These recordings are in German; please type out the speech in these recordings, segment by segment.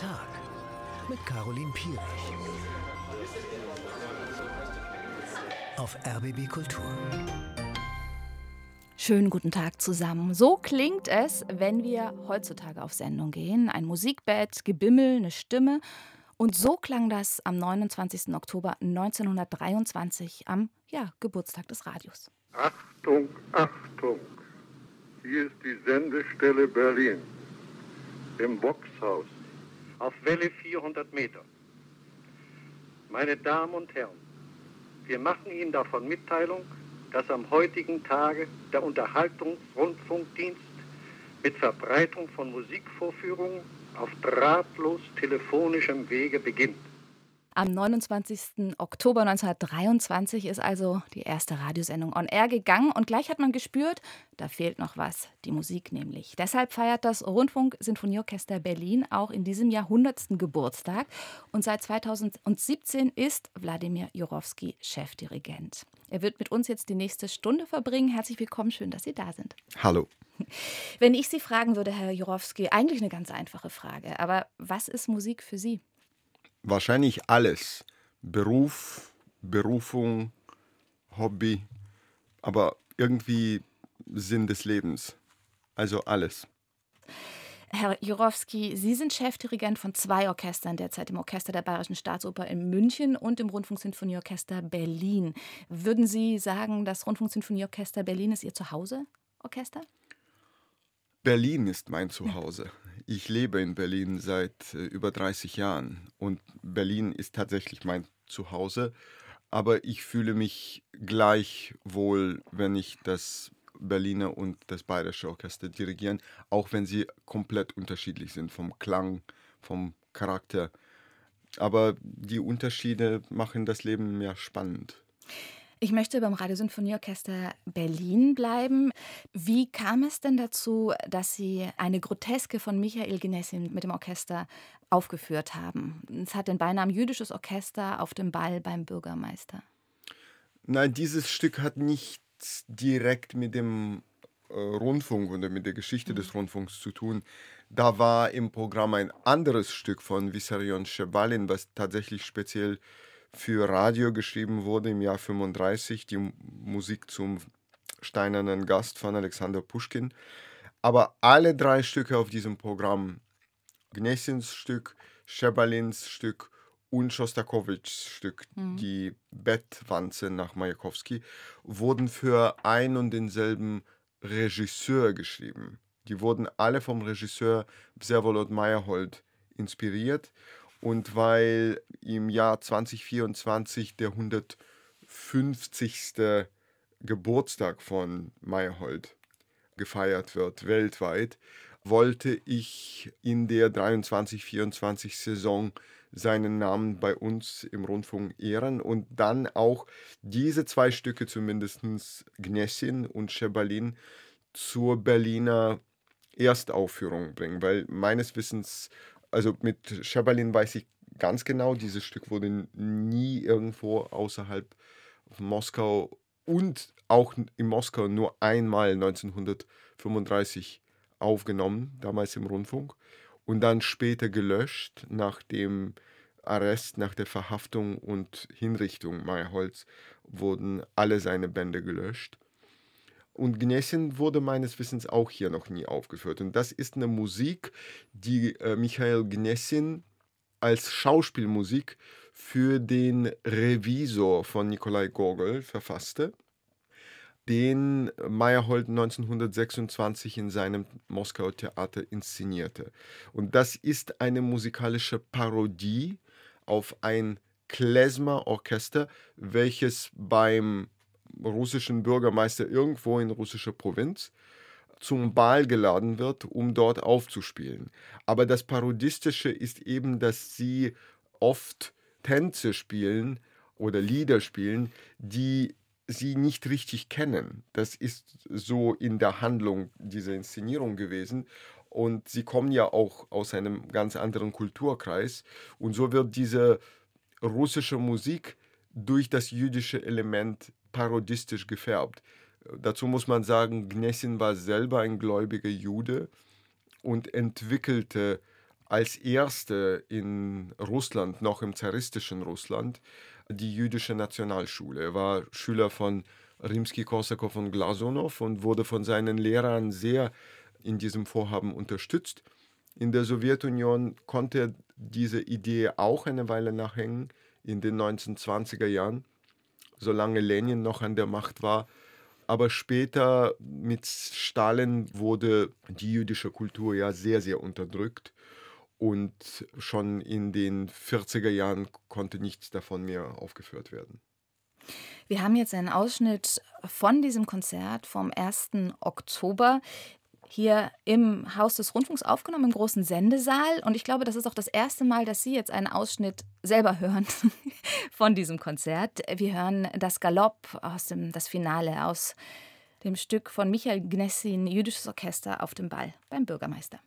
Tag mit Caroline Pierich. Auf RBB Kultur. Schönen guten Tag zusammen. So klingt es, wenn wir heutzutage auf Sendung gehen. Ein Musikbett, Gebimmel, eine Stimme. Und so klang das am 29. Oktober 1923 am ja, Geburtstag des Radios. Achtung, Achtung! Hier ist die Sendestelle Berlin im Boxhaus auf Welle 400 Meter. Meine Damen und Herren, wir machen Ihnen davon Mitteilung, dass am heutigen Tage der Unterhaltungsrundfunkdienst mit Verbreitung von Musikvorführungen auf drahtlos telefonischem Wege beginnt. Am 29. Oktober 1923 ist also die erste Radiosendung on air gegangen und gleich hat man gespürt, da fehlt noch was, die Musik nämlich. Deshalb feiert das Rundfunk-Sinfonieorchester Berlin auch in diesem Jahr 100. Geburtstag und seit 2017 ist Wladimir Jurowski Chefdirigent. Er wird mit uns jetzt die nächste Stunde verbringen. Herzlich willkommen, schön, dass Sie da sind. Hallo. Wenn ich Sie fragen würde, Herr Jurowski, eigentlich eine ganz einfache Frage, aber was ist Musik für Sie? Wahrscheinlich alles. Beruf, Berufung, Hobby, aber irgendwie Sinn des Lebens. Also alles. Herr Jurowski, Sie sind Chefdirigent von zwei Orchestern derzeit, im Orchester der Bayerischen Staatsoper in München und im Rundfunksinfonieorchester Berlin. Würden Sie sagen, das Rundfunksinfonieorchester Berlin ist Ihr Zuhause-Orchester? Berlin ist mein Zuhause. Ich lebe in Berlin seit äh, über 30 Jahren und Berlin ist tatsächlich mein Zuhause. Aber ich fühle mich gleich wohl, wenn ich das Berliner und das Bayerische Orchester dirigieren, auch wenn sie komplett unterschiedlich sind vom Klang, vom Charakter. Aber die Unterschiede machen das Leben mehr spannend. Ich möchte beim Radiosinfonieorchester Berlin bleiben. Wie kam es denn dazu, dass Sie eine Groteske von Michael Genessin mit dem Orchester aufgeführt haben? Es hat den Beinamen Jüdisches Orchester auf dem Ball beim Bürgermeister. Nein, dieses Stück hat nichts direkt mit dem äh, Rundfunk oder mit der Geschichte mhm. des Rundfunks zu tun. Da war im Programm ein anderes Stück von Vissarion Shebalin, was tatsächlich speziell für Radio geschrieben wurde im Jahr 35, die Musik zum Steinernen Gast von Alexander Puschkin. Aber alle drei Stücke auf diesem Programm, Gnessins Stück, Schebalins Stück und Schostakowitschs Stück, mhm. die Bettwanze nach Majakowski, wurden für ein und denselben Regisseur geschrieben. Die wurden alle vom Regisseur Vsevolod Meyerhold inspiriert und weil im Jahr 2024 der 150. Geburtstag von Meyerhold gefeiert wird weltweit, wollte ich in der 23-24 Saison seinen Namen bei uns im Rundfunk ehren und dann auch diese zwei Stücke zumindest, Gnessin und Schebalin, zur Berliner Erstaufführung bringen, weil meines Wissens also mit Schabalin weiß ich ganz genau, dieses Stück wurde nie irgendwo außerhalb Moskau und auch in Moskau nur einmal 1935 aufgenommen, damals im Rundfunk, und dann später gelöscht nach dem Arrest, nach der Verhaftung und Hinrichtung Meyerholz wurden alle seine Bände gelöscht. Und Gnessin wurde meines Wissens auch hier noch nie aufgeführt. Und das ist eine Musik, die äh, Michael Gnessin als Schauspielmusik für den Revisor von Nikolai Gogol verfasste, den Meyerhold 1926 in seinem Moskauer Theater inszenierte. Und das ist eine musikalische Parodie auf ein Klezmer-Orchester, welches beim russischen Bürgermeister irgendwo in russischer Provinz zum Ball geladen wird, um dort aufzuspielen. Aber das Parodistische ist eben, dass sie oft Tänze spielen oder Lieder spielen, die sie nicht richtig kennen. Das ist so in der Handlung dieser Inszenierung gewesen. Und sie kommen ja auch aus einem ganz anderen Kulturkreis. Und so wird diese russische Musik durch das jüdische Element parodistisch gefärbt. Dazu muss man sagen, Gnessin war selber ein gläubiger Jude und entwickelte als erste in Russland, noch im zaristischen Russland, die jüdische Nationalschule. Er war Schüler von Rimsky-Korsakow und Glasunow und wurde von seinen Lehrern sehr in diesem Vorhaben unterstützt. In der Sowjetunion konnte er diese Idee auch eine Weile nachhängen, in den 1920er Jahren, solange Lenin noch an der Macht war. Aber später mit Stalin wurde die jüdische Kultur ja sehr, sehr unterdrückt. Und schon in den 40er Jahren konnte nichts davon mehr aufgeführt werden. Wir haben jetzt einen Ausschnitt von diesem Konzert vom 1. Oktober hier im Haus des Rundfunks aufgenommen, im großen Sendesaal. Und ich glaube, das ist auch das erste Mal, dass Sie jetzt einen Ausschnitt selber hören von diesem Konzert. Wir hören das Galopp aus dem, das Finale aus dem Stück von Michael Gnessin, Jüdisches Orchester auf dem Ball beim Bürgermeister.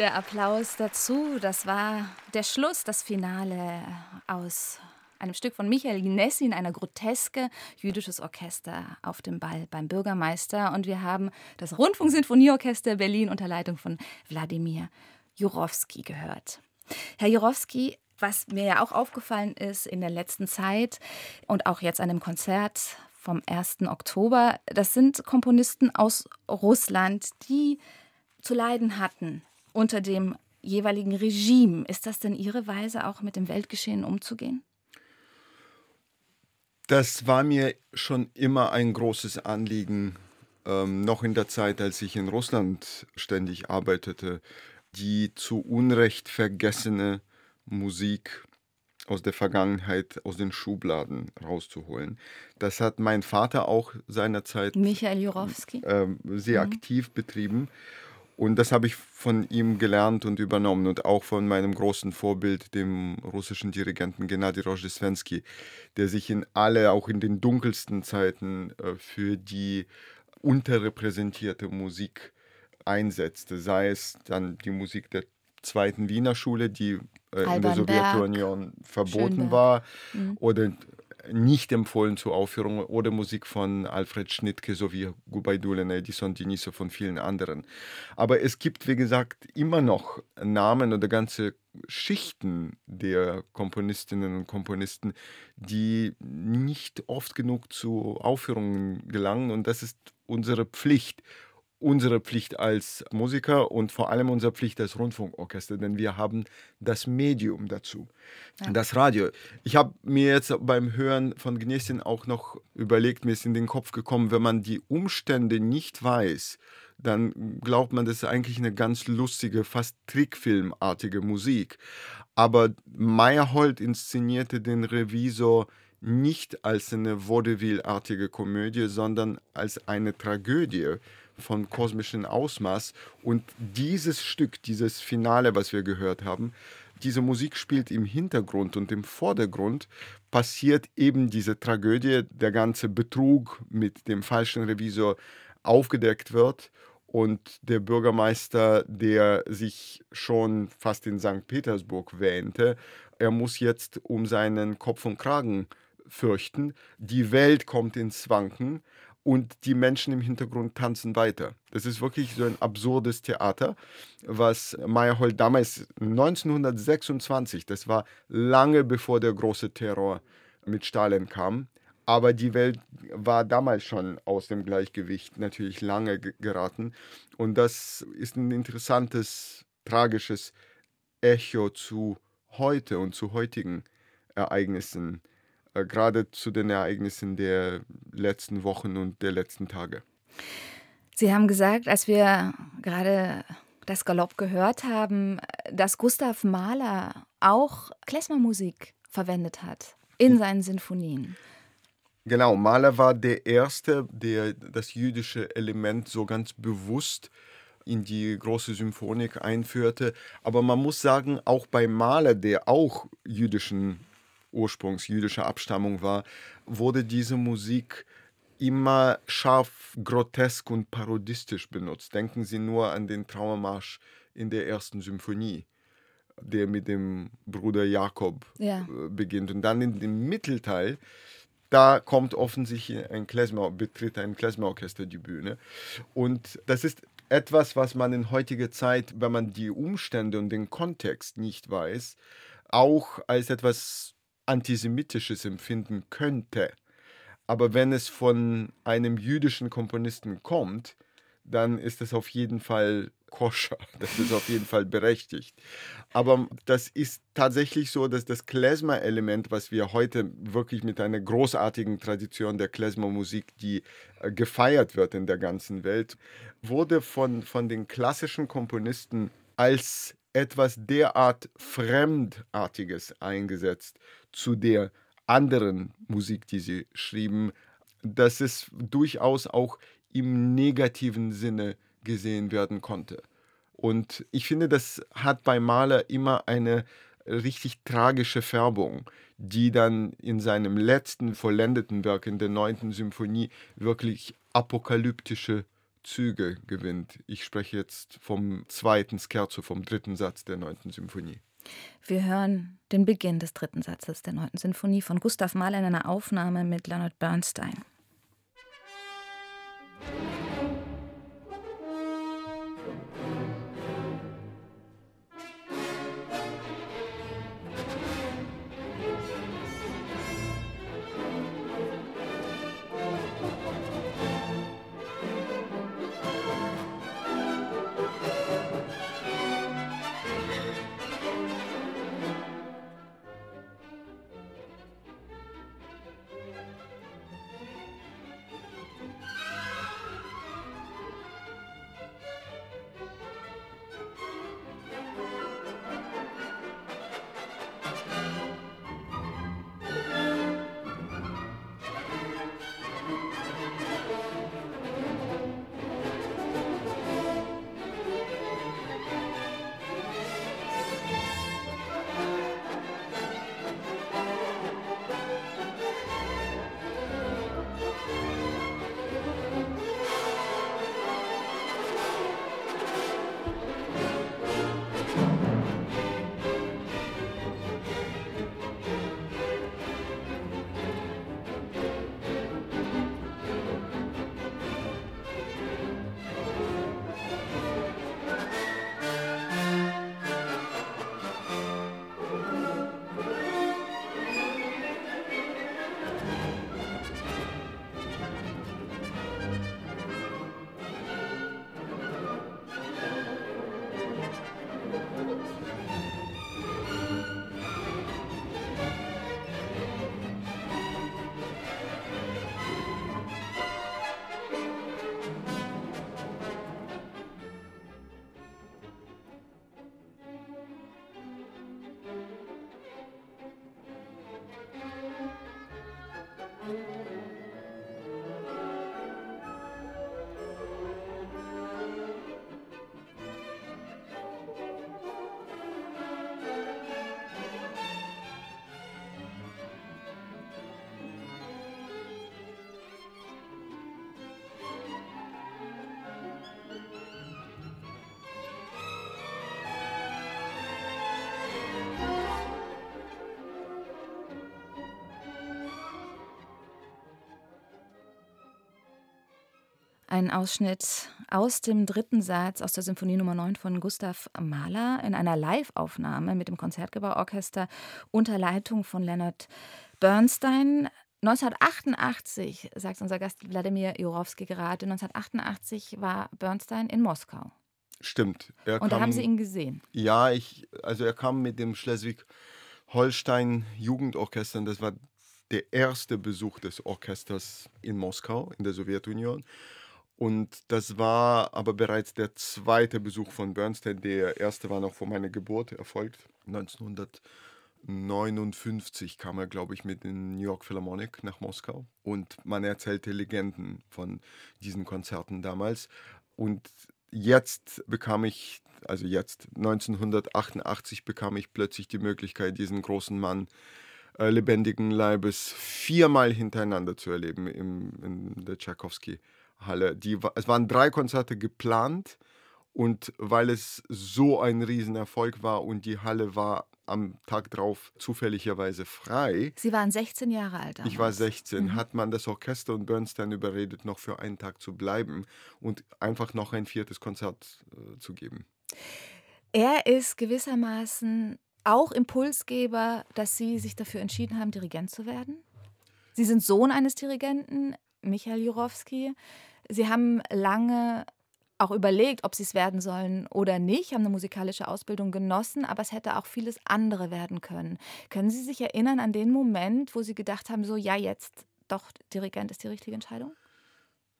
Der Applaus dazu, das war der Schluss, das Finale aus einem Stück von Michael Gnessin, einer Groteske, jüdisches Orchester auf dem Ball beim Bürgermeister. Und wir haben das Rundfunksinfonieorchester Berlin unter Leitung von Wladimir Jurowski gehört. Herr Jurowski, was mir ja auch aufgefallen ist in der letzten Zeit und auch jetzt an dem Konzert vom 1. Oktober, das sind Komponisten aus Russland, die zu leiden hatten unter dem jeweiligen Regime. Ist das denn Ihre Weise, auch mit dem Weltgeschehen umzugehen? Das war mir schon immer ein großes Anliegen, ähm, noch in der Zeit, als ich in Russland ständig arbeitete, die zu Unrecht vergessene Musik aus der Vergangenheit, aus den Schubladen rauszuholen. Das hat mein Vater auch seinerzeit Michael Jurowski äh, sehr mhm. aktiv betrieben. Und das habe ich von ihm gelernt und übernommen und auch von meinem großen Vorbild, dem russischen Dirigenten Gennady Rozhdestvensky, der sich in alle, auch in den dunkelsten Zeiten, äh, für die unterrepräsentierte Musik einsetzte. Sei es dann die Musik der zweiten Wiener Schule, die äh, in der Sowjetunion verboten Schönberg. war, mhm. oder nicht empfohlen zur Aufführung oder Musik von Alfred Schnittke sowie Gubaidulene, Edison Diniso von vielen anderen. Aber es gibt, wie gesagt, immer noch Namen oder ganze Schichten der Komponistinnen und Komponisten, die nicht oft genug zu Aufführungen gelangen und das ist unsere Pflicht unsere Pflicht als Musiker und vor allem unsere Pflicht als Rundfunkorchester, denn wir haben das Medium dazu, ja. das Radio. Ich habe mir jetzt beim Hören von Gnesin auch noch überlegt, mir ist in den Kopf gekommen, wenn man die Umstände nicht weiß, dann glaubt man, das ist eigentlich eine ganz lustige, fast Trickfilmartige Musik. Aber Meyerhold inszenierte den Revisor nicht als eine Vaudeville-artige Komödie, sondern als eine Tragödie von kosmischem Ausmaß. Und dieses Stück, dieses Finale, was wir gehört haben, diese Musik spielt im Hintergrund und im Vordergrund passiert eben diese Tragödie, der ganze Betrug mit dem falschen Revisor aufgedeckt wird und der Bürgermeister, der sich schon fast in St. Petersburg wähnte, er muss jetzt um seinen Kopf und Kragen fürchten. Die Welt kommt ins Wanken und die Menschen im Hintergrund tanzen weiter. Das ist wirklich so ein absurdes Theater, was Meyerhold damals 1926, das war lange bevor der große Terror mit Stalin kam, aber die Welt war damals schon aus dem Gleichgewicht natürlich lange geraten. Und das ist ein interessantes, tragisches Echo zu heute und zu heutigen Ereignissen äh, gerade zu den Ereignissen der letzten Wochen und der letzten Tage. Sie haben gesagt, als wir gerade das Galopp gehört haben, dass Gustav Mahler auch Klezmermusik verwendet hat in seinen Sinfonien. Genau, Mahler war der Erste, der das jüdische Element so ganz bewusst in die große Symphonik einführte. Aber man muss sagen, auch bei Mahler, der auch jüdischen Ursprungs jüdischer Abstammung war, wurde diese Musik immer scharf, grotesk und parodistisch benutzt. Denken Sie nur an den Trauermarsch in der ersten Symphonie, der mit dem Bruder Jakob ja. Äh, beginnt. Und dann in dem Mittelteil, da kommt offensichtlich ein Klezmer, betritt ein Klezmerorchester die Bühne. Und das ist etwas, was man in heutiger Zeit, wenn man die Umstände und den Kontext nicht weiß, auch als etwas antisemitisches empfinden könnte. Aber wenn es von einem jüdischen Komponisten kommt, dann ist es auf jeden Fall koscher, das ist auf jeden Fall berechtigt. Aber das ist tatsächlich so, dass das Klezmer-Element, was wir heute wirklich mit einer großartigen Tradition der Klezmer-Musik, die äh, gefeiert wird in der ganzen Welt, wurde von, von den klassischen Komponisten als etwas derart Fremdartiges eingesetzt zu der anderen Musik, die sie schrieben, dass es durchaus auch im negativen Sinne gesehen werden konnte. Und ich finde, das hat bei Mahler immer eine richtig tragische Färbung, die dann in seinem letzten vollendeten Werk in der neunten Symphonie wirklich apokalyptische Züge gewinnt. Ich spreche jetzt vom zweiten Scherzo, vom dritten Satz der neunten Symphonie. Wir hören den Beginn des dritten Satzes der neunten Sinfonie von Gustav Mahler in einer Aufnahme mit Leonard Bernstein. Ein Ausschnitt aus dem dritten Satz aus der Symphonie Nummer 9 von Gustav Mahler in einer Live-Aufnahme mit dem Konzertgebauorchester unter Leitung von Leonard Bernstein. 1988, sagt unser Gast Wladimir Jurowski gerade, 1988 war Bernstein in Moskau. Stimmt. Er Und da haben Sie ihn gesehen? Ja, ich, also er kam mit dem Schleswig-Holstein Jugendorchester. Das war der erste Besuch des Orchesters in Moskau, in der Sowjetunion. Und das war aber bereits der zweite Besuch von Bernstein. Der erste war noch vor meiner Geburt erfolgt. 1959 kam er, glaube ich, mit den New York Philharmonic nach Moskau. Und man erzählte Legenden von diesen Konzerten damals. Und jetzt bekam ich, also jetzt 1988 bekam ich plötzlich die Möglichkeit, diesen großen Mann äh, lebendigen Leibes viermal hintereinander zu erleben im, in der Tchaikovsky Halle. Die, es waren drei Konzerte geplant und weil es so ein Riesenerfolg war und die Halle war am Tag drauf zufälligerweise frei. Sie waren 16 Jahre alt. Damals. Ich war 16. Mhm. Hat man das Orchester und Bernstein überredet, noch für einen Tag zu bleiben und einfach noch ein viertes Konzert äh, zu geben. Er ist gewissermaßen auch Impulsgeber, dass Sie sich dafür entschieden haben, Dirigent zu werden? Sie sind Sohn eines Dirigenten, Michael Jurowski. Sie haben lange auch überlegt, ob sie es werden sollen oder nicht, haben eine musikalische Ausbildung genossen, aber es hätte auch vieles andere werden können. Können Sie sich erinnern an den Moment, wo Sie gedacht haben, so ja, jetzt doch Dirigent ist die richtige Entscheidung?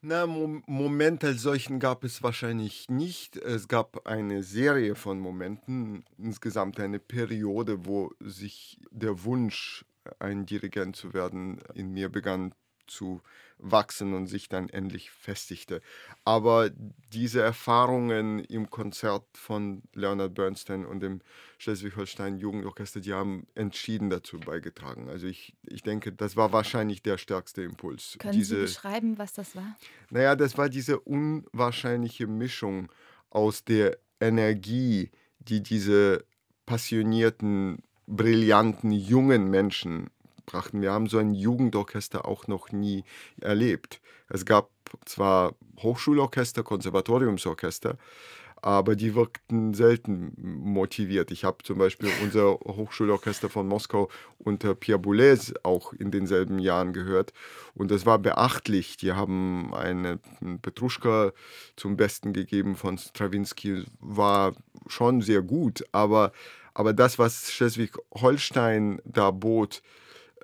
Na, Mo Moment als solchen gab es wahrscheinlich nicht. Es gab eine Serie von Momenten, insgesamt eine Periode, wo sich der Wunsch, ein Dirigent zu werden, in mir begann zu wachsen und sich dann endlich festigte. Aber diese Erfahrungen im Konzert von Leonard Bernstein und dem Schleswig-Holstein Jugendorchester, die haben entschieden dazu beigetragen. Also ich, ich denke, das war wahrscheinlich der stärkste Impuls. Können diese, Sie beschreiben, was das war? Naja, das war diese unwahrscheinliche Mischung aus der Energie, die diese passionierten, brillanten jungen Menschen brachten. Wir haben so ein Jugendorchester auch noch nie erlebt. Es gab zwar Hochschulorchester, Konservatoriumsorchester, aber die wirkten selten motiviert. Ich habe zum Beispiel unser Hochschulorchester von Moskau unter Pierre Boulez auch in denselben Jahren gehört und das war beachtlich. Die haben eine Petruschka zum Besten gegeben von Stravinsky, war schon sehr gut, aber, aber das, was Schleswig-Holstein da bot,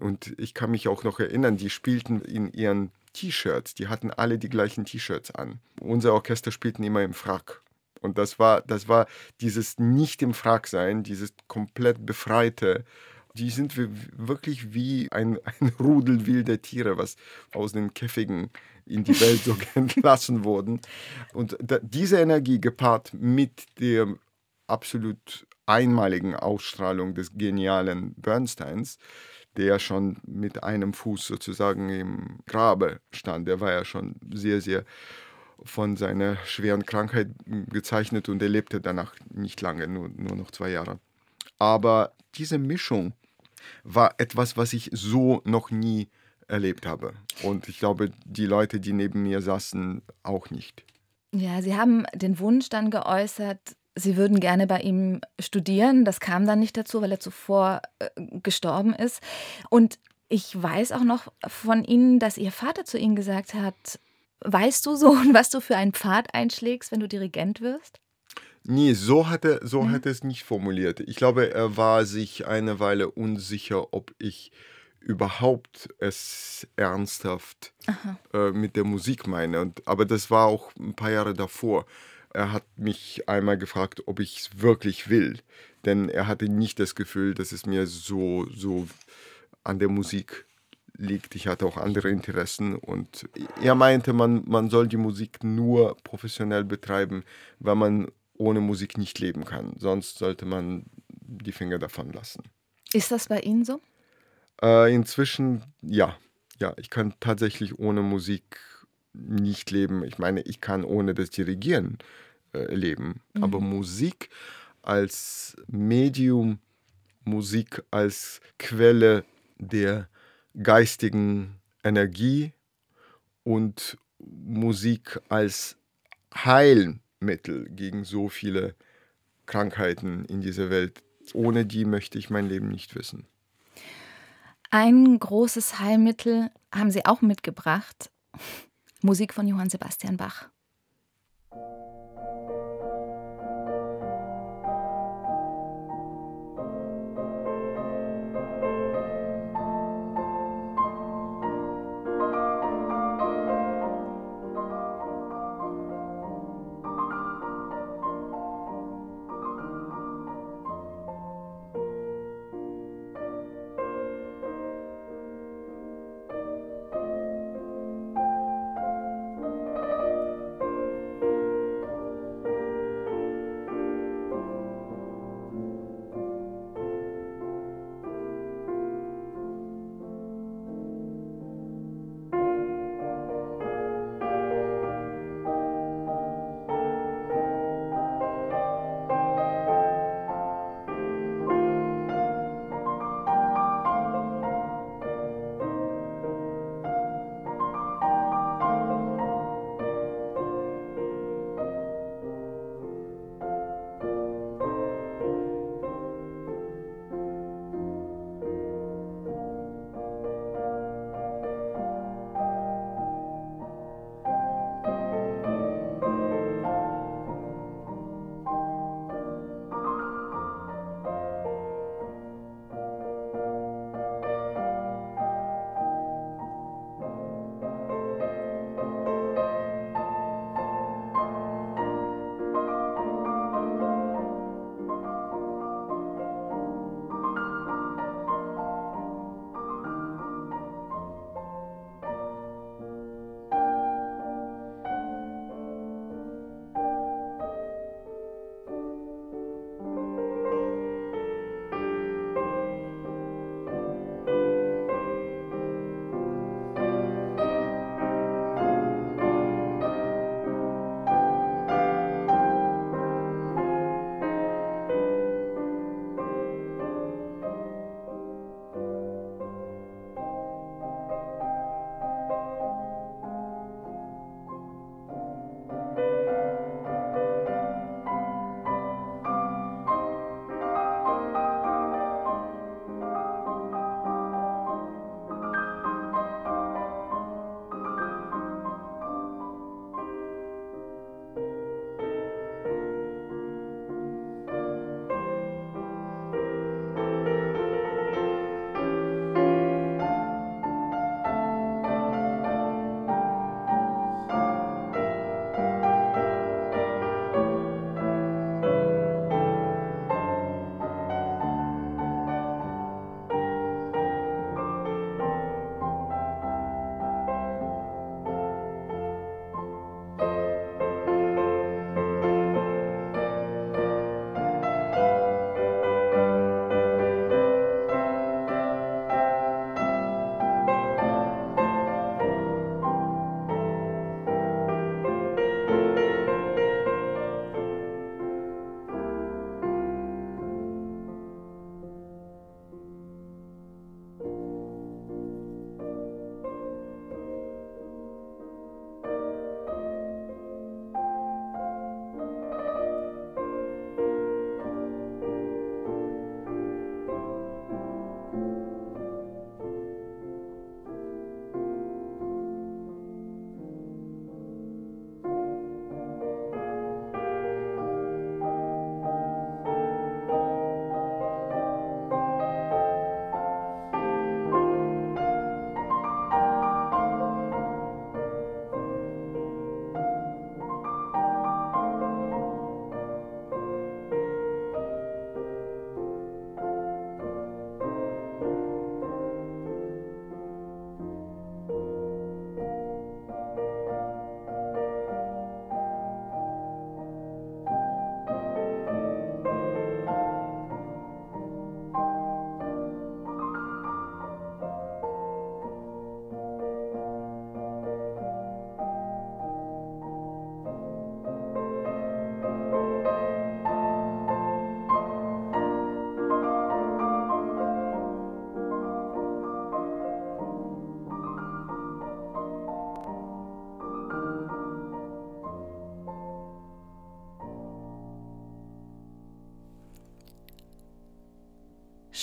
und ich kann mich auch noch erinnern, die spielten in ihren T-Shirts, die hatten alle die gleichen T-Shirts an. Unser Orchester spielten immer im Frack. Und das war, das war dieses nicht im Frack sein, dieses komplett befreite. Die sind wirklich wie ein, ein Rudel wilder Tiere, was aus den Käfigen in die Welt so entlassen wurden. Und da, diese Energie gepaart mit der absolut einmaligen Ausstrahlung des genialen Bernsteins, der schon mit einem Fuß sozusagen im Grabe stand. Der war ja schon sehr, sehr von seiner schweren Krankheit gezeichnet und er lebte danach nicht lange, nur, nur noch zwei Jahre. Aber diese Mischung war etwas, was ich so noch nie erlebt habe. Und ich glaube, die Leute, die neben mir saßen, auch nicht. Ja, Sie haben den Wunsch dann geäußert, Sie würden gerne bei ihm studieren. Das kam dann nicht dazu, weil er zuvor äh, gestorben ist. Und ich weiß auch noch von Ihnen, dass Ihr Vater zu Ihnen gesagt hat, weißt du so, was du für einen Pfad einschlägst, wenn du Dirigent wirst? Nee, so hat er, so mhm. hat er es nicht formuliert. Ich glaube, er war sich eine Weile unsicher, ob ich überhaupt es ernsthaft äh, mit der Musik meine. Und, aber das war auch ein paar Jahre davor. Er hat mich einmal gefragt, ob ich es wirklich will, denn er hatte nicht das Gefühl, dass es mir so, so an der Musik liegt. Ich hatte auch andere Interessen und er meinte, man, man soll die Musik nur professionell betreiben, weil man ohne Musik nicht leben kann. Sonst sollte man die Finger davon lassen. Ist das bei Ihnen so? Äh, inzwischen ja. Ja, ich kann tatsächlich ohne Musik nicht leben. Ich meine, ich kann ohne das Dirigieren leben. Mhm. Aber Musik als Medium, Musik als Quelle der geistigen Energie und Musik als Heilmittel gegen so viele Krankheiten in dieser Welt. Ohne die möchte ich mein Leben nicht wissen. Ein großes Heilmittel haben Sie auch mitgebracht. Musik von Johann Sebastian Bach.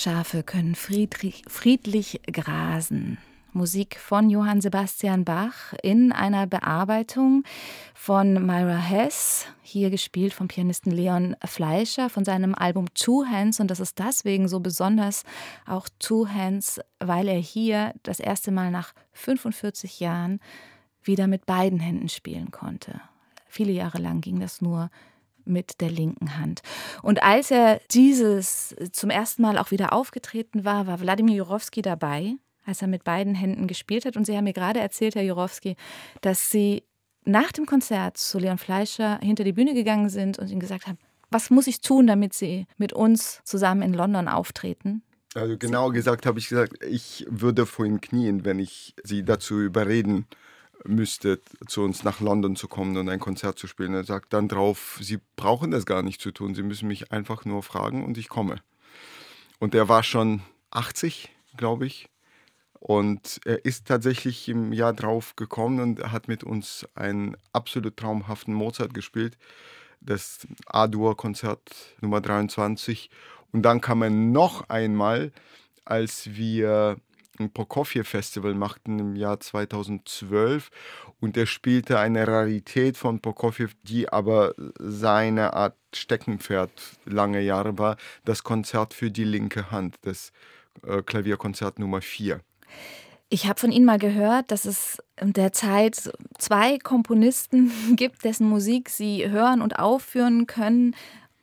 Schafe können friedlich, friedlich grasen. Musik von Johann Sebastian Bach in einer Bearbeitung von Myra Hess, hier gespielt vom Pianisten Leon Fleischer von seinem Album Two Hands. Und das ist deswegen so besonders, auch Two Hands, weil er hier das erste Mal nach 45 Jahren wieder mit beiden Händen spielen konnte. Viele Jahre lang ging das nur mit der linken Hand. Und als er dieses zum ersten Mal auch wieder aufgetreten war, war Wladimir Jurowski dabei, als er mit beiden Händen gespielt hat. Und Sie haben mir gerade erzählt, Herr Jurowski, dass Sie nach dem Konzert zu Leon Fleischer hinter die Bühne gegangen sind und ihm gesagt haben, was muss ich tun, damit Sie mit uns zusammen in London auftreten? Also genau gesagt habe ich gesagt, ich würde vor Ihnen knien, wenn ich Sie dazu überreden müsste, zu uns nach London zu kommen und ein Konzert zu spielen. Er sagt dann drauf, Sie brauchen das gar nicht zu tun, Sie müssen mich einfach nur fragen und ich komme. Und er war schon 80, glaube ich. Und er ist tatsächlich im Jahr drauf gekommen und hat mit uns einen absolut traumhaften Mozart gespielt. Das A-Dur-Konzert Nummer 23. Und dann kam er noch einmal, als wir ein Prokofjew-Festival machten im Jahr 2012 und er spielte eine Rarität von Prokofjew, die aber seine Art Steckenpferd lange Jahre war, das Konzert für die linke Hand, das äh, Klavierkonzert Nummer 4. Ich habe von Ihnen mal gehört, dass es derzeit zwei Komponisten gibt, dessen Musik Sie hören und aufführen können,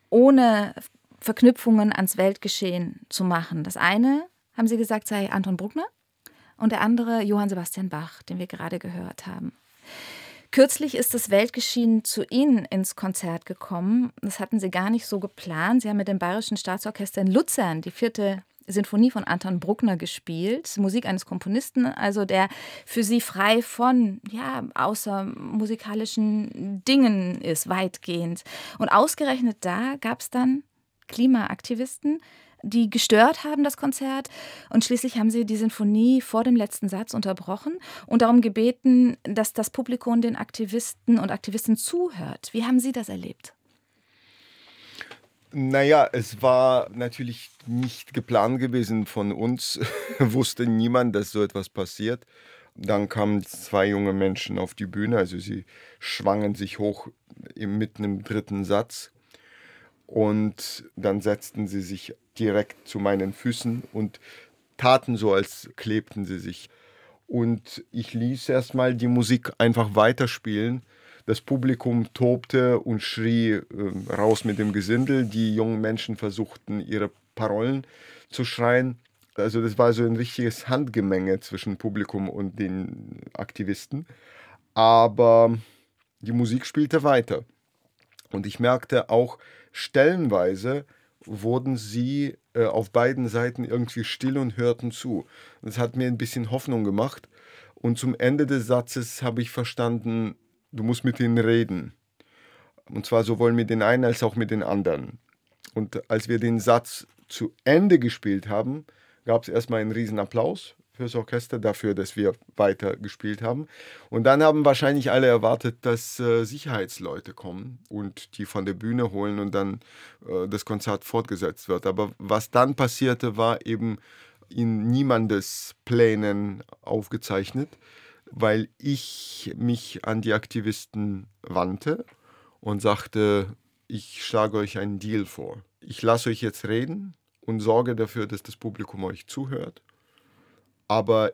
ohne Verknüpfungen ans Weltgeschehen zu machen. Das eine haben Sie gesagt, sei Anton Bruckner und der andere Johann Sebastian Bach, den wir gerade gehört haben. Kürzlich ist das Weltgeschehen zu Ihnen ins Konzert gekommen. Das hatten Sie gar nicht so geplant. Sie haben mit dem Bayerischen Staatsorchester in Luzern die vierte Sinfonie von Anton Bruckner gespielt, Musik eines Komponisten, also der für sie frei von ja, außer Dingen ist, weitgehend. Und ausgerechnet da gab es dann Klimaaktivisten, die gestört haben, das Konzert. Und schließlich haben sie die Sinfonie vor dem letzten Satz unterbrochen und darum gebeten, dass das Publikum den Aktivisten und Aktivisten zuhört. Wie haben Sie das erlebt? Naja, es war natürlich nicht geplant gewesen von uns. Wusste niemand, dass so etwas passiert. Dann kamen zwei junge Menschen auf die Bühne, also sie schwangen sich hoch mitten im dritten Satz und dann setzten sie sich direkt zu meinen Füßen und taten so, als klebten sie sich. Und ich ließ erstmal die Musik einfach weiterspielen. Das Publikum tobte und schrie äh, raus mit dem Gesindel. Die jungen Menschen versuchten, ihre Parolen zu schreien. Also das war so ein richtiges Handgemenge zwischen Publikum und den Aktivisten. Aber die Musik spielte weiter. Und ich merkte auch, stellenweise wurden sie äh, auf beiden Seiten irgendwie still und hörten zu. Das hat mir ein bisschen Hoffnung gemacht. Und zum Ende des Satzes habe ich verstanden, du musst mit ihnen reden. Und zwar sowohl mit den einen als auch mit den anderen. Und als wir den Satz zu Ende gespielt haben, gab es erstmal einen riesen Applaus fürs Orchester dafür, dass wir weiter gespielt haben. Und dann haben wahrscheinlich alle erwartet, dass äh, Sicherheitsleute kommen und die von der Bühne holen und dann äh, das Konzert fortgesetzt wird. Aber was dann passierte, war eben in niemandes Plänen aufgezeichnet, weil ich mich an die Aktivisten wandte und sagte, ich schlage euch einen Deal vor. Ich lasse euch jetzt reden und sorge dafür, dass das Publikum euch zuhört aber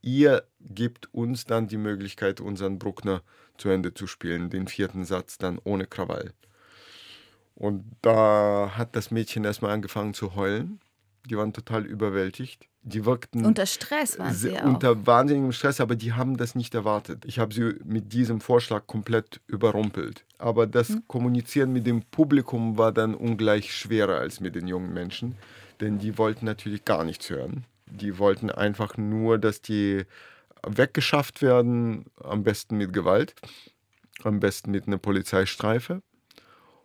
ihr gebt uns dann die Möglichkeit, unseren Bruckner zu Ende zu spielen, den vierten Satz dann ohne Krawall. Und da hat das Mädchen erstmal angefangen zu heulen. Die waren total überwältigt. Die wirkten. Unter Stress waren sie auch. Unter wahnsinnigem Stress, aber die haben das nicht erwartet. Ich habe sie mit diesem Vorschlag komplett überrumpelt. Aber das hm. Kommunizieren mit dem Publikum war dann ungleich schwerer als mit den jungen Menschen, denn die wollten natürlich gar nichts hören. Die wollten einfach nur, dass die weggeschafft werden, am besten mit Gewalt, am besten mit einer Polizeistreife.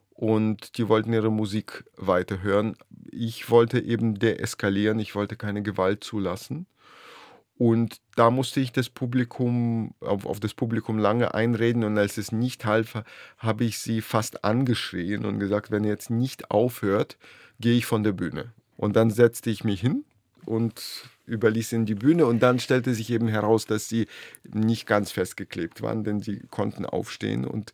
Und die wollten ihre Musik weiterhören. Ich wollte eben deeskalieren, ich wollte keine Gewalt zulassen. Und da musste ich das Publikum, auf, auf, das Publikum lange einreden und als es nicht half, habe ich sie fast angeschrien und gesagt, wenn ihr jetzt nicht aufhört, gehe ich von der Bühne. Und dann setzte ich mich hin und überließ ihnen die Bühne. Und dann stellte sich eben heraus, dass sie nicht ganz festgeklebt waren, denn sie konnten aufstehen. Und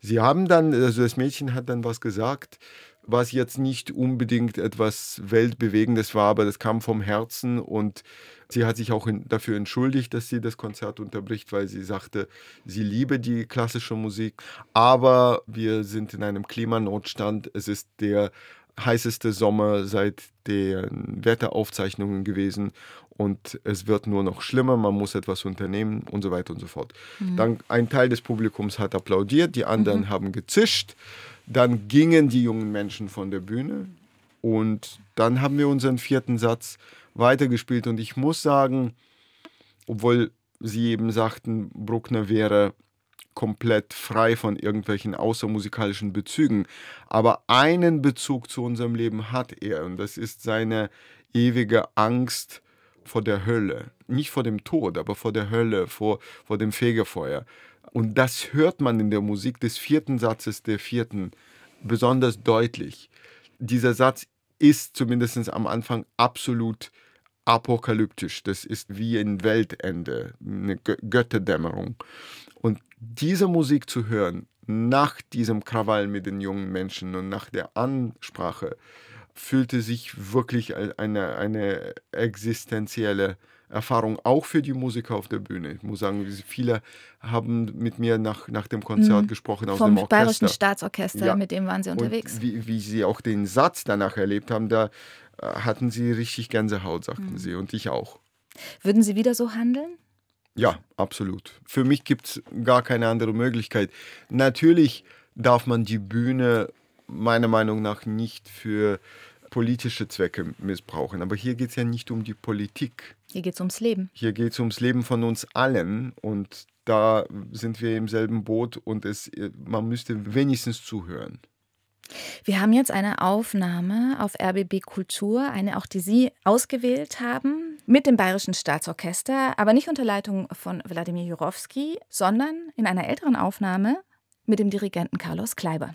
sie haben dann, also das Mädchen hat dann was gesagt, was jetzt nicht unbedingt etwas Weltbewegendes war, aber das kam vom Herzen. Und sie hat sich auch dafür entschuldigt, dass sie das Konzert unterbricht, weil sie sagte, sie liebe die klassische Musik, aber wir sind in einem Klimanotstand. Es ist der heißeste Sommer seit den Wetteraufzeichnungen gewesen und es wird nur noch schlimmer, man muss etwas unternehmen und so weiter und so fort. Mhm. Dann ein Teil des Publikums hat applaudiert, die anderen mhm. haben gezischt, dann gingen die jungen Menschen von der Bühne und dann haben wir unseren vierten Satz weitergespielt und ich muss sagen, obwohl sie eben sagten, Bruckner wäre komplett frei von irgendwelchen außermusikalischen Bezügen. Aber einen Bezug zu unserem Leben hat er und das ist seine ewige Angst vor der Hölle. Nicht vor dem Tod, aber vor der Hölle, vor, vor dem Fegefeuer. Und das hört man in der Musik des vierten Satzes der vierten besonders deutlich. Dieser Satz ist zumindest am Anfang absolut apokalyptisch. Das ist wie ein Weltende, eine Götterdämmerung. Diese Musik zu hören, nach diesem Krawall mit den jungen Menschen und nach der Ansprache, fühlte sich wirklich eine, eine existenzielle Erfahrung, auch für die Musiker auf der Bühne. Ich muss sagen, viele haben mit mir nach, nach dem Konzert mhm. gesprochen aus Vom dem Orchester. Bayerischen Staatsorchester, ja. mit dem waren sie unterwegs. Und wie, wie sie auch den Satz danach erlebt haben, da äh, hatten sie richtig Gänsehaut, sagten mhm. sie, und ich auch. Würden Sie wieder so handeln? Ja, absolut. Für mich gibt es gar keine andere Möglichkeit. Natürlich darf man die Bühne meiner Meinung nach nicht für politische Zwecke missbrauchen. Aber hier geht es ja nicht um die Politik. Hier geht es ums Leben. Hier geht es ums Leben von uns allen und da sind wir im selben Boot und es, man müsste wenigstens zuhören. Wir haben jetzt eine Aufnahme auf RBB Kultur, eine auch die Sie ausgewählt haben, mit dem Bayerischen Staatsorchester, aber nicht unter Leitung von Wladimir Jurowski, sondern in einer älteren Aufnahme mit dem Dirigenten Carlos Kleiber.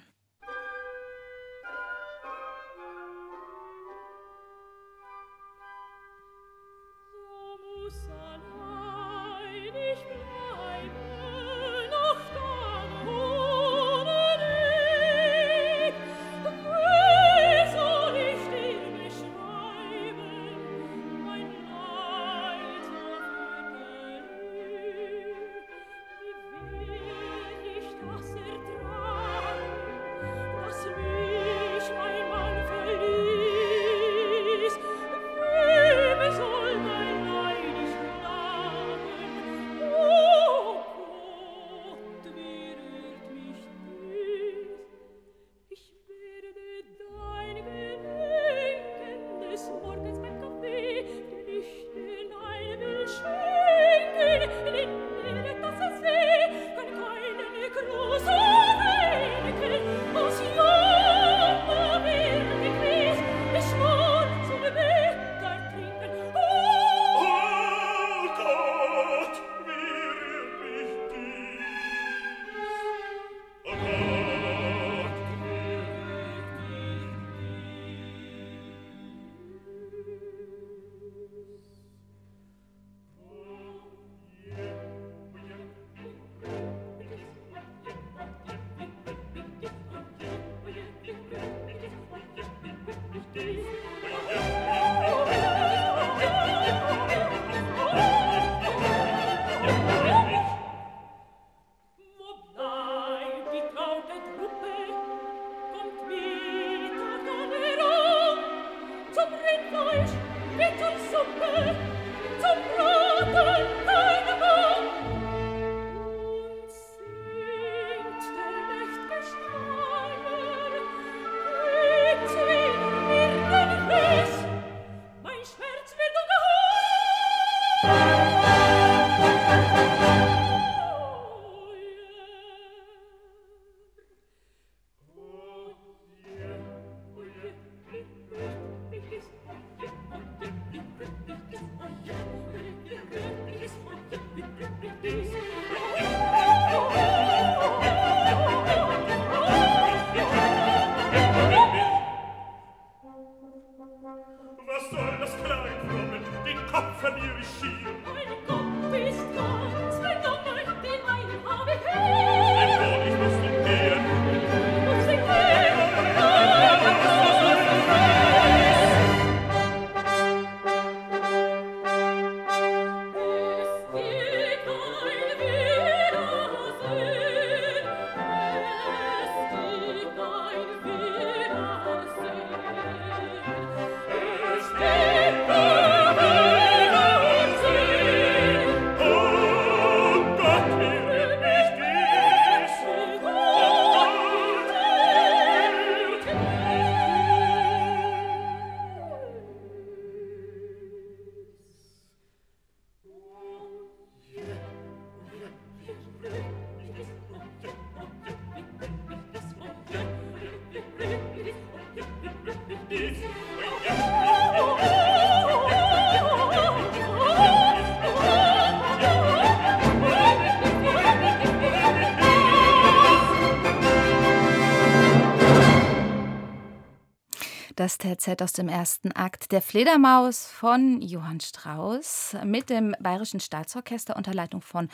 TZ aus dem ersten Akt Der Fledermaus von Johann Strauss mit dem Bayerischen Staatsorchester unter Leitung von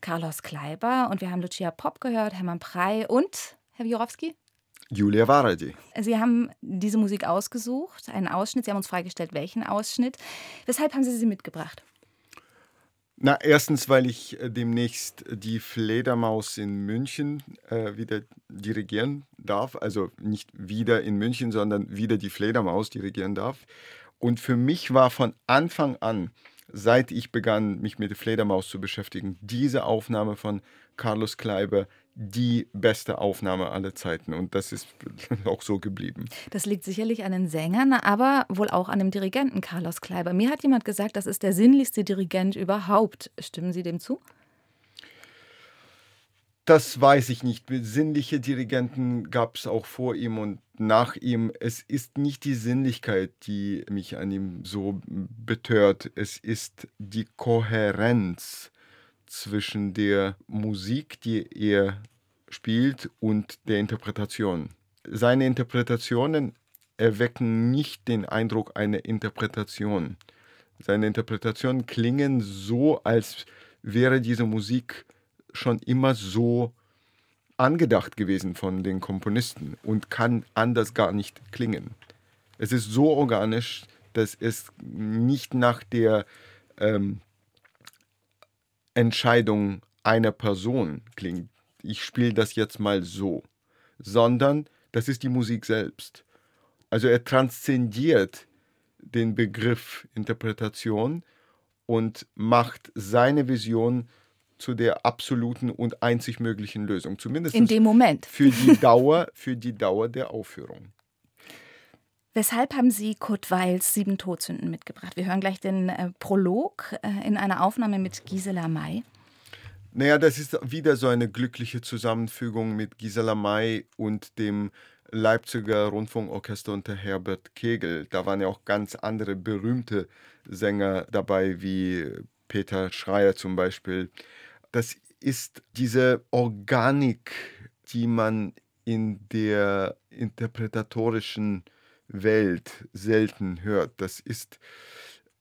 Carlos Kleiber. Und wir haben Lucia Popp gehört, Hermann Prey und Herr Wiorowski. Julia Varadi. Sie haben diese Musik ausgesucht, einen Ausschnitt. Sie haben uns freigestellt, welchen Ausschnitt. Weshalb haben Sie sie mitgebracht? Na, erstens, weil ich äh, demnächst die Fledermaus in München äh, wieder dirigieren darf. Also nicht wieder in München, sondern wieder die Fledermaus dirigieren darf. Und für mich war von Anfang an, seit ich begann, mich mit der Fledermaus zu beschäftigen, diese Aufnahme von Carlos Kleiber die beste Aufnahme aller Zeiten. Und das ist auch so geblieben. Das liegt sicherlich an den Sängern, aber wohl auch an dem Dirigenten Carlos Kleiber. Mir hat jemand gesagt, das ist der sinnlichste Dirigent überhaupt. Stimmen Sie dem zu? Das weiß ich nicht. Sinnliche Dirigenten gab es auch vor ihm und nach ihm. Es ist nicht die Sinnlichkeit, die mich an ihm so betört. Es ist die Kohärenz zwischen der Musik, die er spielt, und der Interpretation. Seine Interpretationen erwecken nicht den Eindruck einer Interpretation. Seine Interpretationen klingen so, als wäre diese Musik schon immer so angedacht gewesen von den Komponisten und kann anders gar nicht klingen. Es ist so organisch, dass es nicht nach der ähm, Entscheidung einer Person klingt, ich spiele das jetzt mal so, sondern das ist die Musik selbst. Also er transzendiert den Begriff Interpretation und macht seine Vision zu der absoluten und einzig möglichen Lösung. Zumindest in dem Moment. Für die Dauer, für die Dauer der Aufführung. Weshalb haben Sie Kurt Weils Sieben Todsünden mitgebracht? Wir hören gleich den äh, Prolog äh, in einer Aufnahme mit Gisela May. Naja, das ist wieder so eine glückliche Zusammenfügung mit Gisela May und dem Leipziger Rundfunkorchester unter Herbert Kegel. Da waren ja auch ganz andere berühmte Sänger dabei, wie Peter Schreier zum Beispiel. Das ist diese Organik, die man in der interpretatorischen Welt selten hört. Das ist,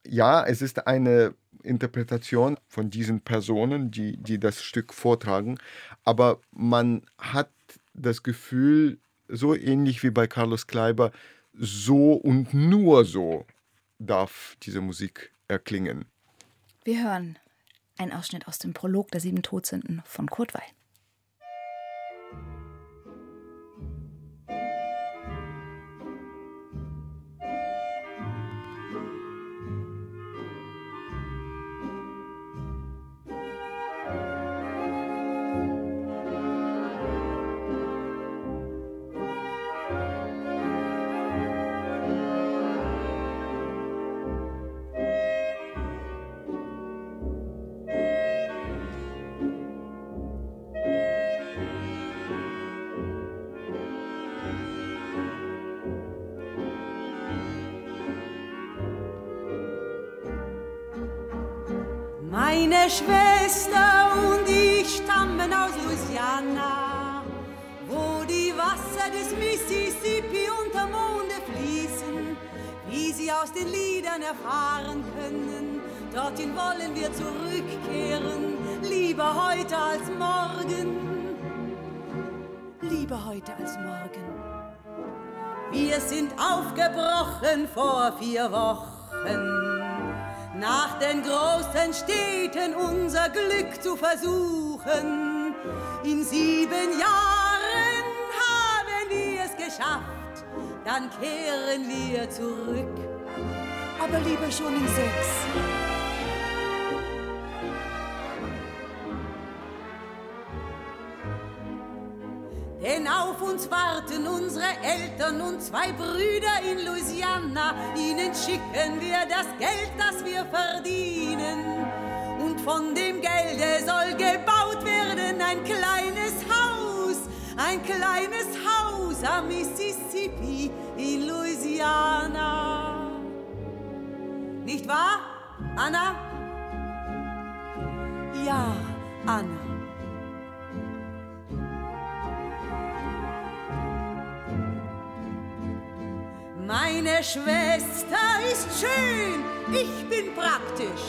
ja, es ist eine Interpretation von diesen Personen, die, die das Stück vortragen, aber man hat das Gefühl, so ähnlich wie bei Carlos Kleiber, so und nur so darf diese Musik erklingen. Wir hören einen Ausschnitt aus dem Prolog der Sieben Todsünden von Kurt Weil. Aus den Liedern erfahren können. Dorthin wollen wir zurückkehren, lieber heute als morgen, lieber heute als morgen. Wir sind aufgebrochen vor vier Wochen nach den großen Städten unser Glück zu versuchen. In sieben Jahren haben wir es geschafft, dann kehren wir zurück. Aber lieber schon in sechs. Denn auf uns warten unsere Eltern und zwei Brüder in Louisiana. Ihnen schicken wir das Geld, das wir verdienen. Und von dem Gelde soll gebaut werden ein kleines Haus, ein kleines Haus am Mississippi in Louisiana. Nicht wahr, Anna? Ja, Anna. Meine Schwester ist schön, ich bin praktisch.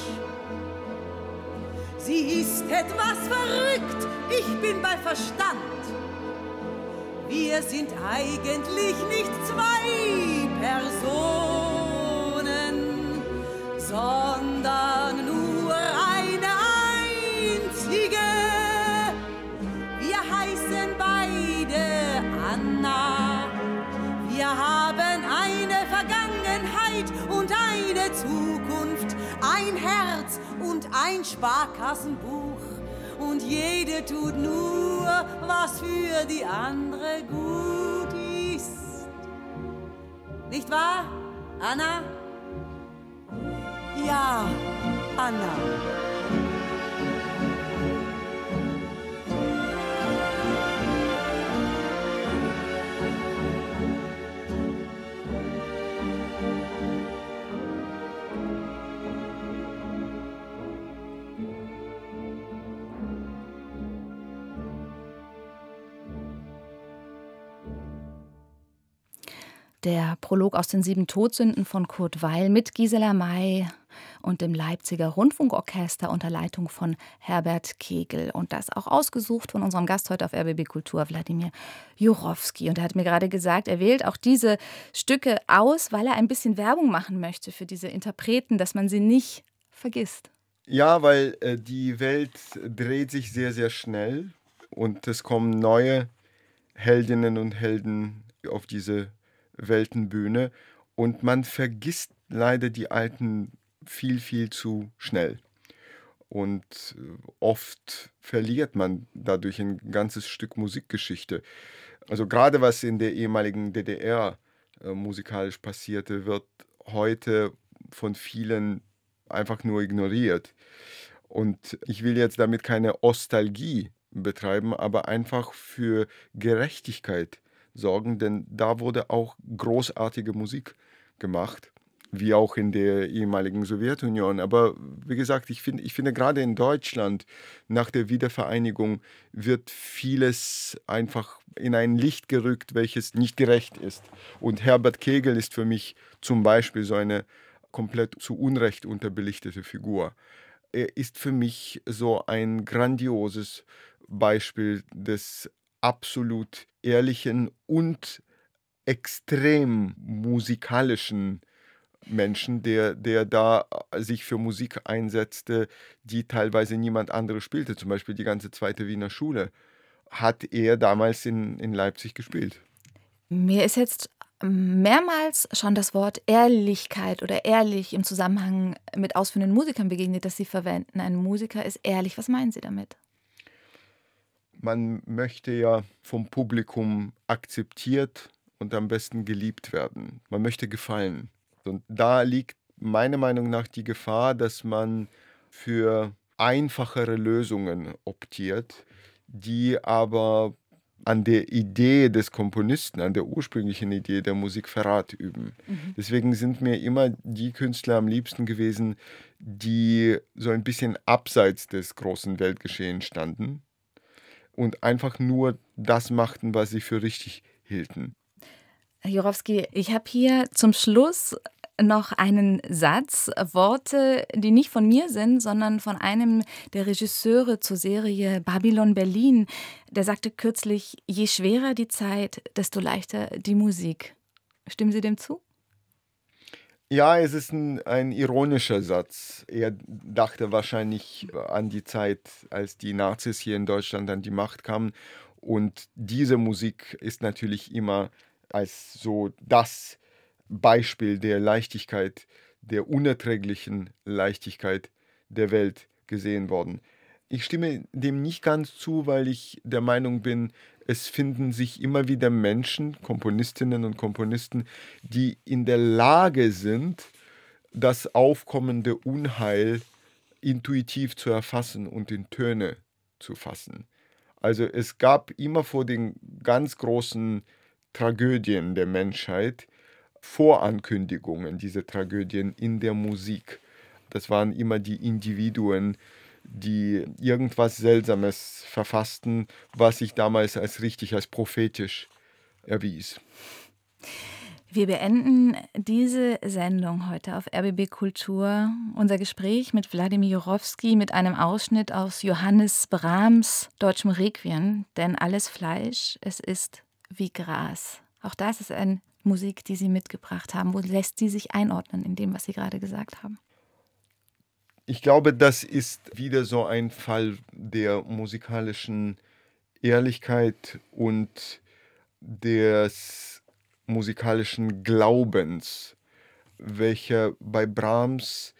Sie ist etwas verrückt, ich bin bei Verstand. Wir sind eigentlich nicht zwei Personen, sondern nur eine einzige. Wir heißen beide Anna. Wir haben eine Vergangenheit und eine Zukunft, ein Herz und ein Sparkassenbuch. Und jede tut nur, was für die andere gut ist. Nicht wahr, Anna? Ja, Anna. Der Prolog aus den sieben Todsünden von Kurt Weil mit Gisela May und dem Leipziger Rundfunkorchester unter Leitung von Herbert Kegel. Und das auch ausgesucht von unserem Gast heute auf RBB Kultur, Wladimir Jurowski. Und er hat mir gerade gesagt, er wählt auch diese Stücke aus, weil er ein bisschen Werbung machen möchte für diese Interpreten, dass man sie nicht vergisst. Ja, weil äh, die Welt dreht sich sehr, sehr schnell und es kommen neue Heldinnen und Helden auf diese Weltenbühne und man vergisst leider die alten viel, viel zu schnell. Und äh, oft verliert man dadurch ein ganzes Stück Musikgeschichte. Also gerade was in der ehemaligen DDR äh, musikalisch passierte, wird heute von vielen einfach nur ignoriert. Und ich will jetzt damit keine Ostalgie betreiben, aber einfach für Gerechtigkeit sorgen, denn da wurde auch großartige Musik gemacht, wie auch in der ehemaligen Sowjetunion. Aber wie gesagt, ich, find, ich finde gerade in Deutschland nach der Wiedervereinigung wird vieles einfach in ein Licht gerückt, welches nicht gerecht ist. Und Herbert Kegel ist für mich zum Beispiel so eine komplett zu Unrecht unterbelichtete Figur. Er ist für mich so ein grandioses Beispiel des absolut ehrlichen und extrem musikalischen Menschen, der, der da äh, sich für Musik einsetzte, die teilweise niemand anderes spielte. Zum Beispiel die ganze zweite Wiener Schule hat er damals in, in Leipzig gespielt. Mir ist jetzt mehrmals schon das Wort Ehrlichkeit oder ehrlich im Zusammenhang mit ausführenden Musikern begegnet, das Sie verwenden. Ein Musiker ist ehrlich. Was meinen Sie damit? man möchte ja vom Publikum akzeptiert und am besten geliebt werden. Man möchte gefallen. Und da liegt meiner Meinung nach die Gefahr, dass man für einfachere Lösungen optiert, die aber an der Idee des Komponisten, an der ursprünglichen Idee der Musik Verrat üben. Mhm. Deswegen sind mir immer die Künstler am liebsten gewesen, die so ein bisschen abseits des großen Weltgeschehens standen und einfach nur das machten, was sie für richtig hielten. Herr Jurowski, ich habe hier zum Schluss noch einen Satz, Worte, die nicht von mir sind, sondern von einem der Regisseure zur Serie Babylon Berlin. Der sagte kürzlich, je schwerer die Zeit, desto leichter die Musik. Stimmen Sie dem zu? Ja, es ist ein, ein, ironischer Satz. Er dachte wahrscheinlich an die Zeit, als die Nazis hier in Deutschland an die Macht kamen. Und diese Musik ist natürlich immer als so das Beispiel der Leichtigkeit, der unerträglichen Leichtigkeit der Welt gesehen worden. Ich stimme dem nicht ganz zu, weil ich der Meinung bin, es finden sich immer wieder Menschen, Komponistinnen und Komponisten, die in der Lage sind, das aufkommende Unheil intuitiv zu erfassen und in Töne zu fassen. Also es gab immer vor den ganz großen Tragödien der Menschheit Vorankündigungen dieser Tragödien in der Musik. Das waren immer die Individuen, die irgendwas Seltsames verfassten, was sich damals als richtig, als prophetisch erwies. Wir beenden diese Sendung heute auf RBB Kultur. Unser Gespräch mit Wladimir Jurowski mit einem Ausschnitt aus Johannes Brahms deutschem Requiem. Denn alles Fleisch, es ist wie Gras. Auch das ist eine Musik, die Sie mitgebracht haben. Wo lässt sie sich einordnen in dem, was Sie gerade gesagt haben? Ich glaube, das ist wieder so ein Fall der musikalischen Ehrlichkeit und des musikalischen Glaubens, welcher bei Brahms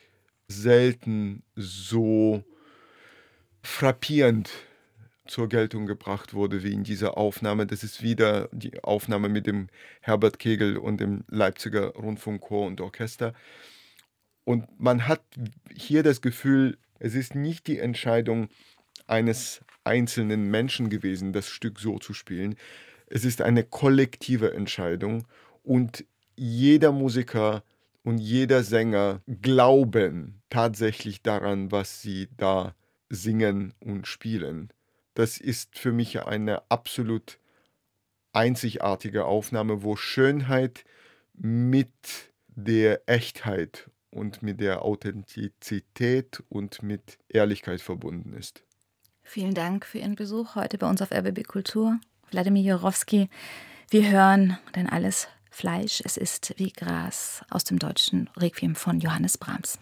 selten so frappierend zur Geltung gebracht wurde wie in dieser Aufnahme. Das ist wieder die Aufnahme mit dem Herbert Kegel und dem Leipziger Rundfunkchor und Orchester. Und man hat hier das Gefühl, es ist nicht die Entscheidung eines einzelnen Menschen gewesen, das Stück so zu spielen. Es ist eine kollektive Entscheidung und jeder Musiker und jeder Sänger glauben tatsächlich daran, was sie da singen und spielen. Das ist für mich eine absolut einzigartige Aufnahme, wo Schönheit mit der Echtheit und mit der Authentizität und mit Ehrlichkeit verbunden ist. Vielen Dank für Ihren Besuch heute bei uns auf RBB Kultur. Wladimir Jorowski. Wir hören denn alles Fleisch, es ist wie Gras aus dem deutschen Requiem von Johannes Brahms.